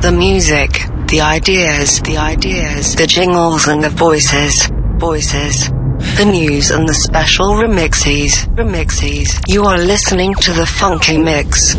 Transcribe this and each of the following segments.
The music, the ideas, the ideas, the jingles and the voices, voices. The news and the special remixes, remixes. You are listening to the Funky Mix.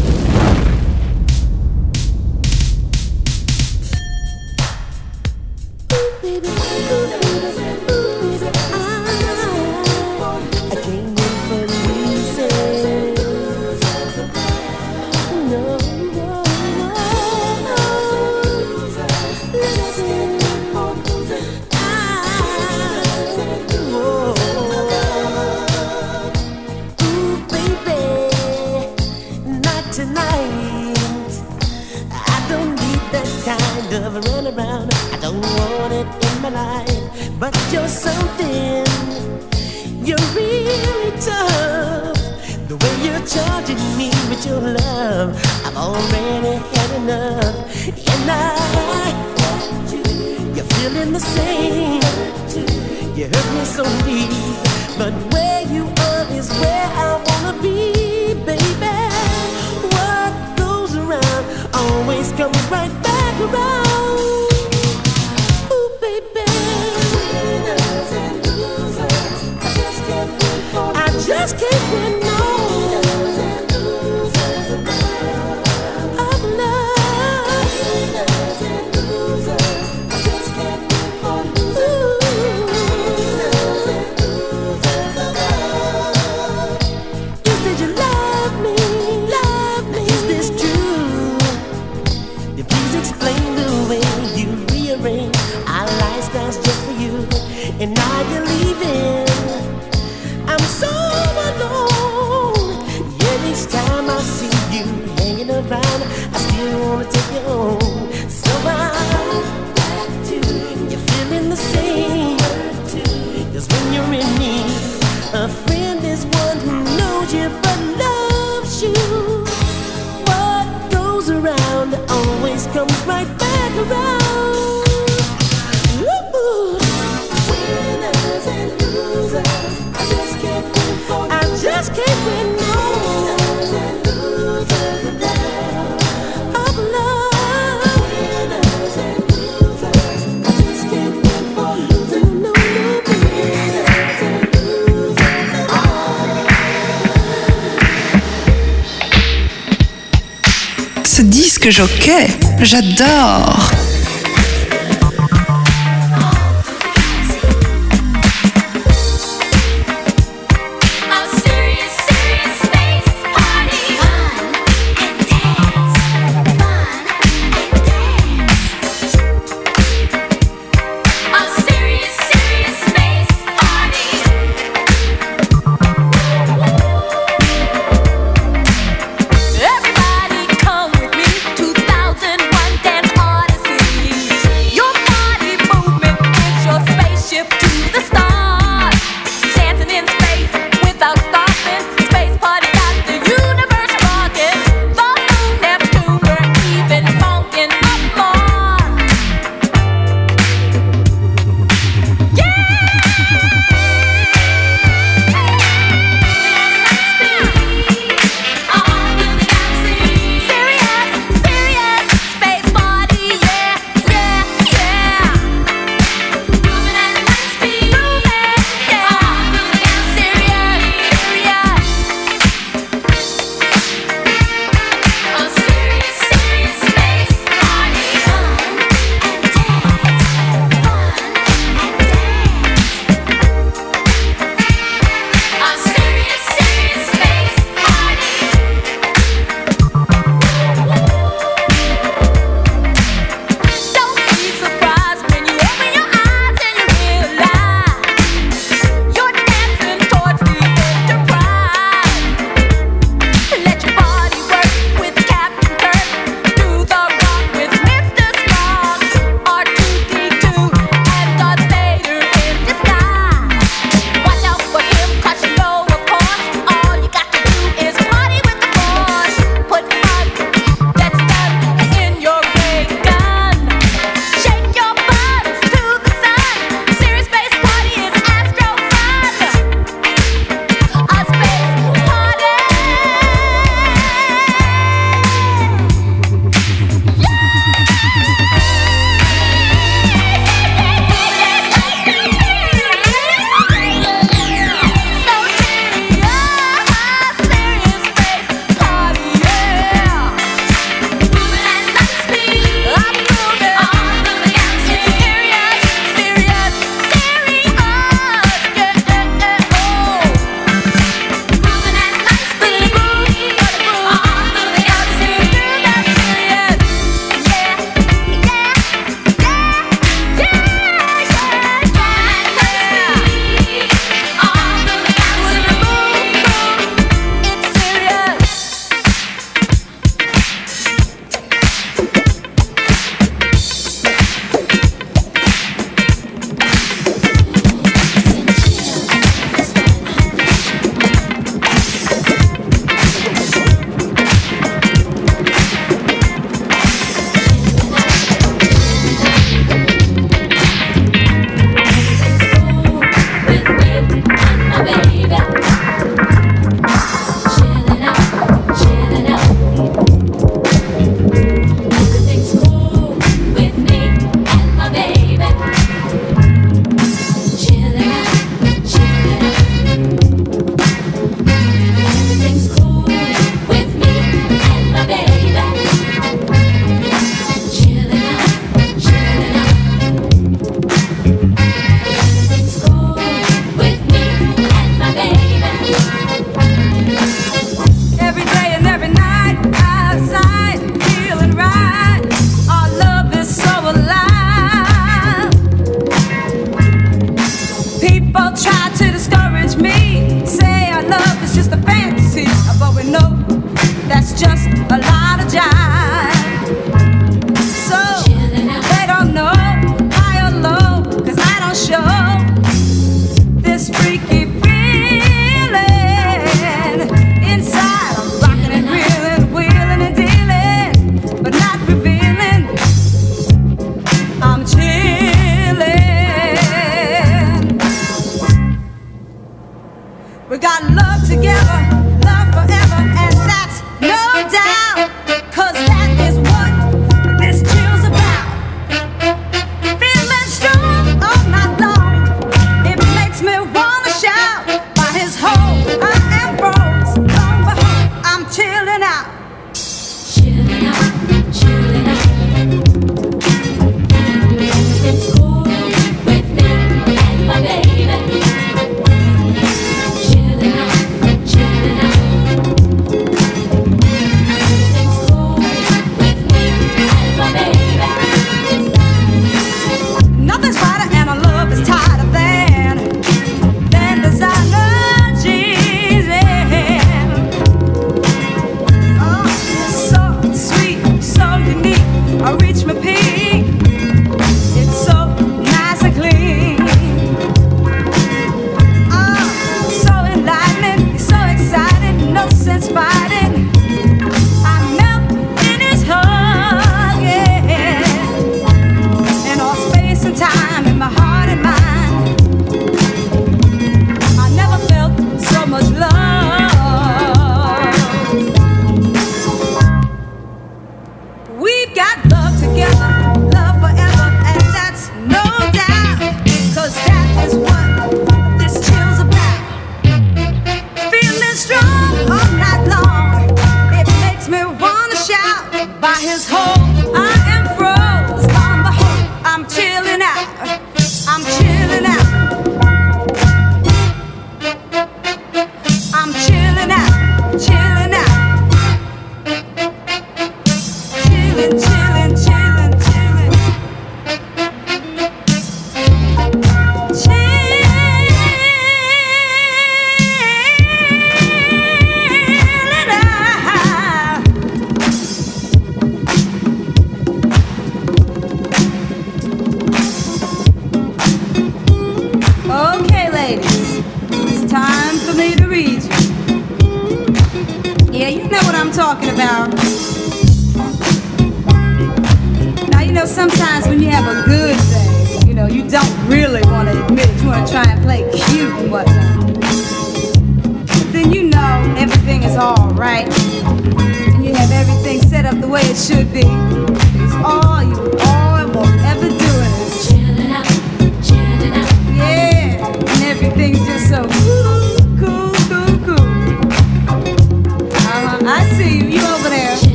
Jockey, j'adore.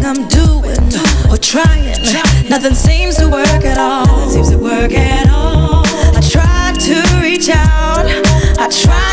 I'm doing or trying, nothing seems to work at all. Seems to work at all. I try to reach out, I try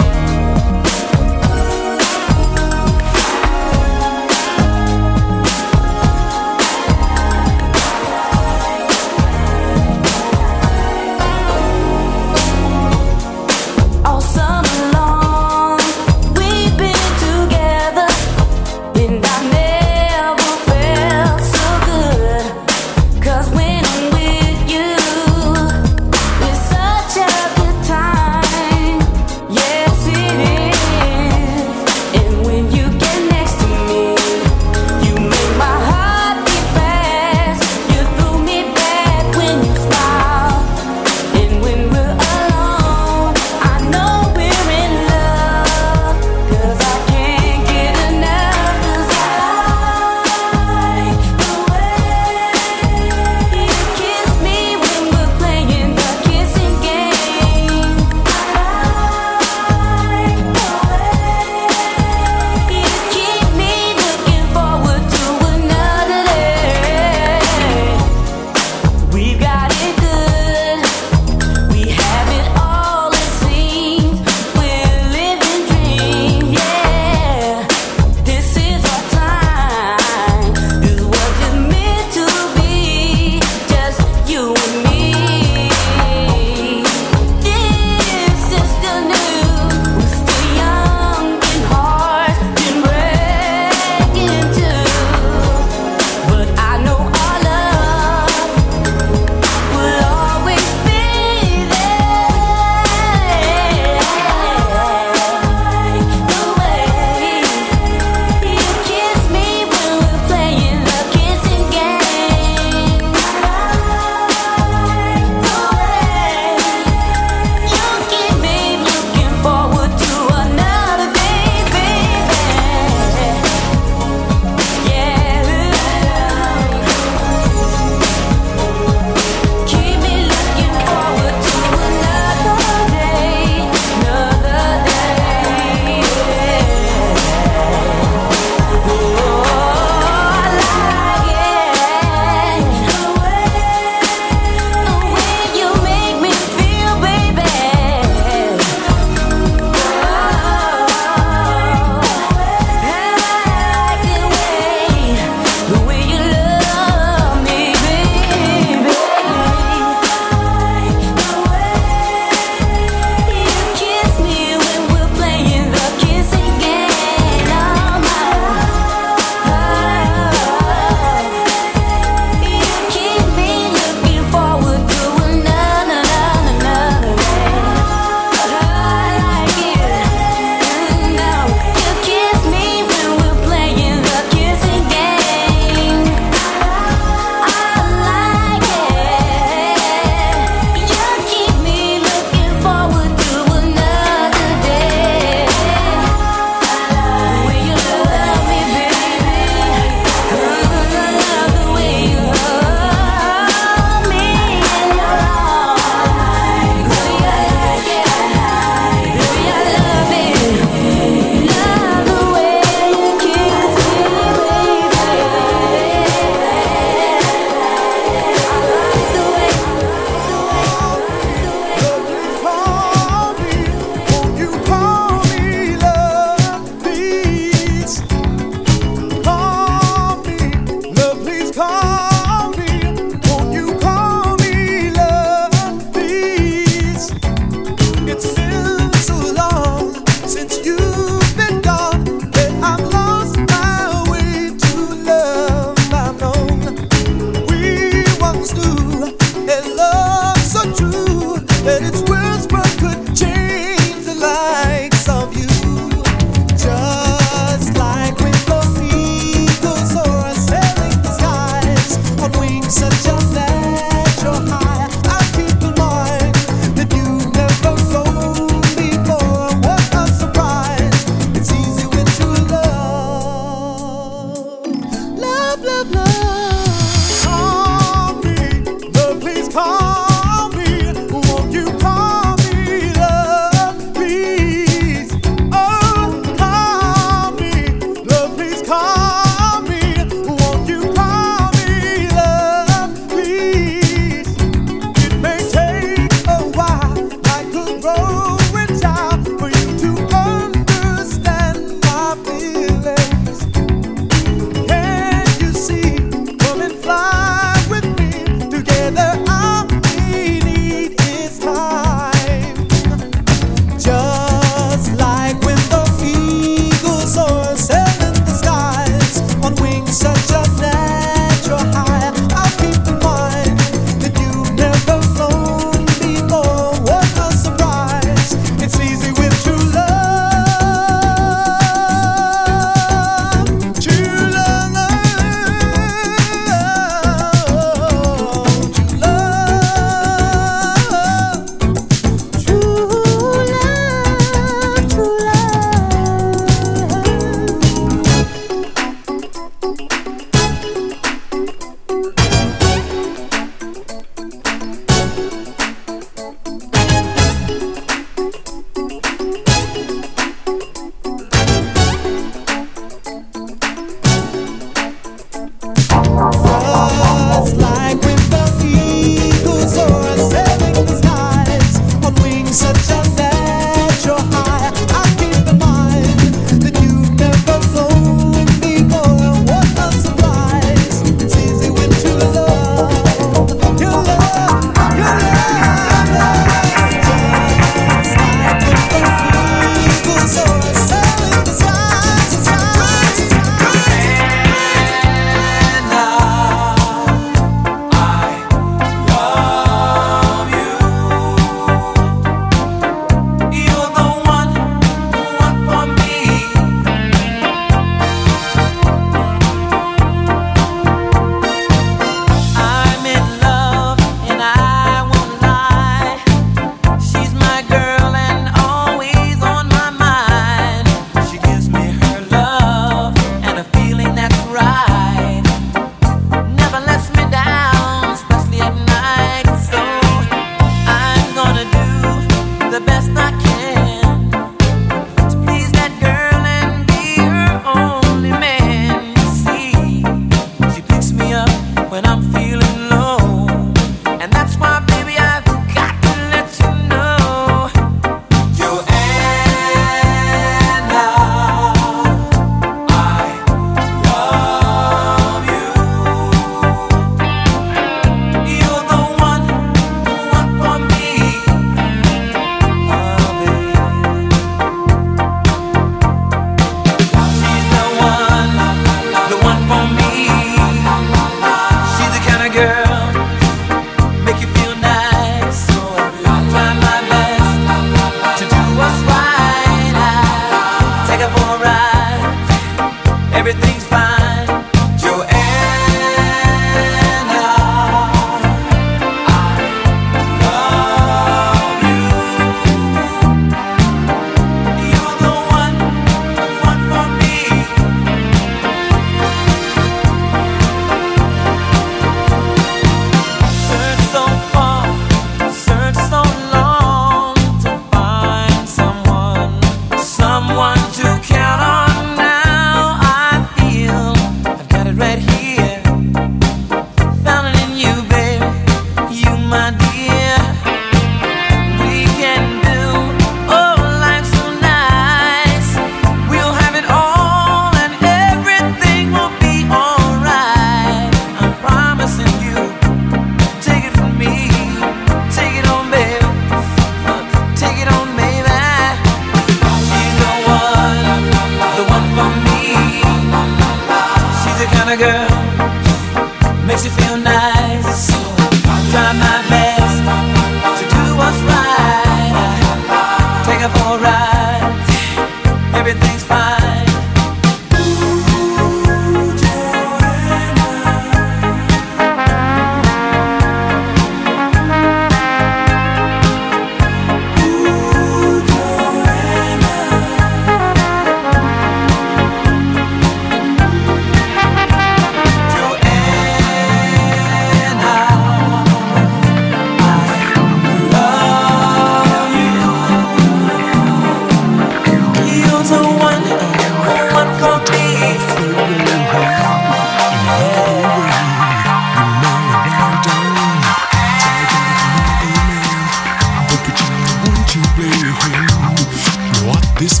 This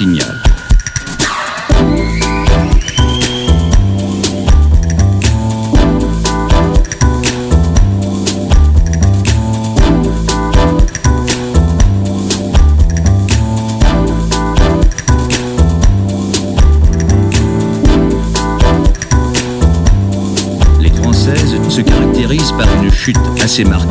Les Françaises se caractérisent par une chute assez marquée.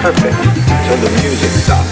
Perfect until the music stops.